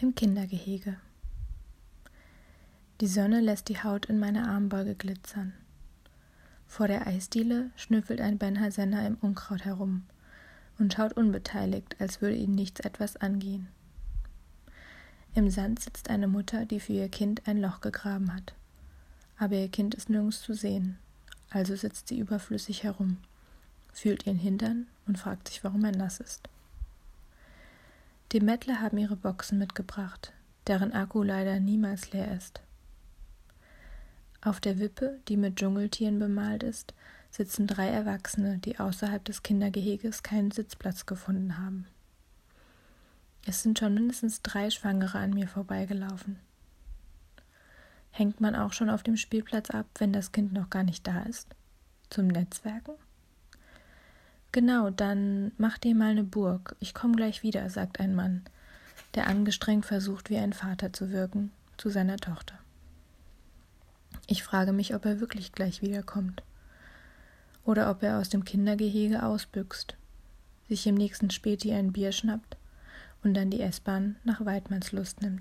Im Kindergehege. Die Sonne lässt die Haut in meiner Armbeuge glitzern. Vor der Eisdiele schnüffelt ein Benhasener im Unkraut herum und schaut unbeteiligt, als würde ihn nichts etwas angehen. Im Sand sitzt eine Mutter, die für ihr Kind ein Loch gegraben hat. Aber ihr Kind ist nirgends zu sehen, also sitzt sie überflüssig herum, fühlt ihren Hintern und fragt sich, warum er nass ist. Die Mettler haben ihre Boxen mitgebracht, deren Akku leider niemals leer ist. Auf der Wippe, die mit Dschungeltieren bemalt ist, sitzen drei Erwachsene, die außerhalb des Kindergeheges keinen Sitzplatz gefunden haben. Es sind schon mindestens drei Schwangere an mir vorbeigelaufen. Hängt man auch schon auf dem Spielplatz ab, wenn das Kind noch gar nicht da ist? Zum Netzwerken? Genau, dann mach dir mal eine Burg. Ich komm gleich wieder, sagt ein Mann, der angestrengt versucht, wie ein Vater zu wirken, zu seiner Tochter. Ich frage mich, ob er wirklich gleich wiederkommt. Oder ob er aus dem Kindergehege ausbüchst, sich im nächsten Späti ein Bier schnappt und dann die S-Bahn nach Weidmannslust nimmt.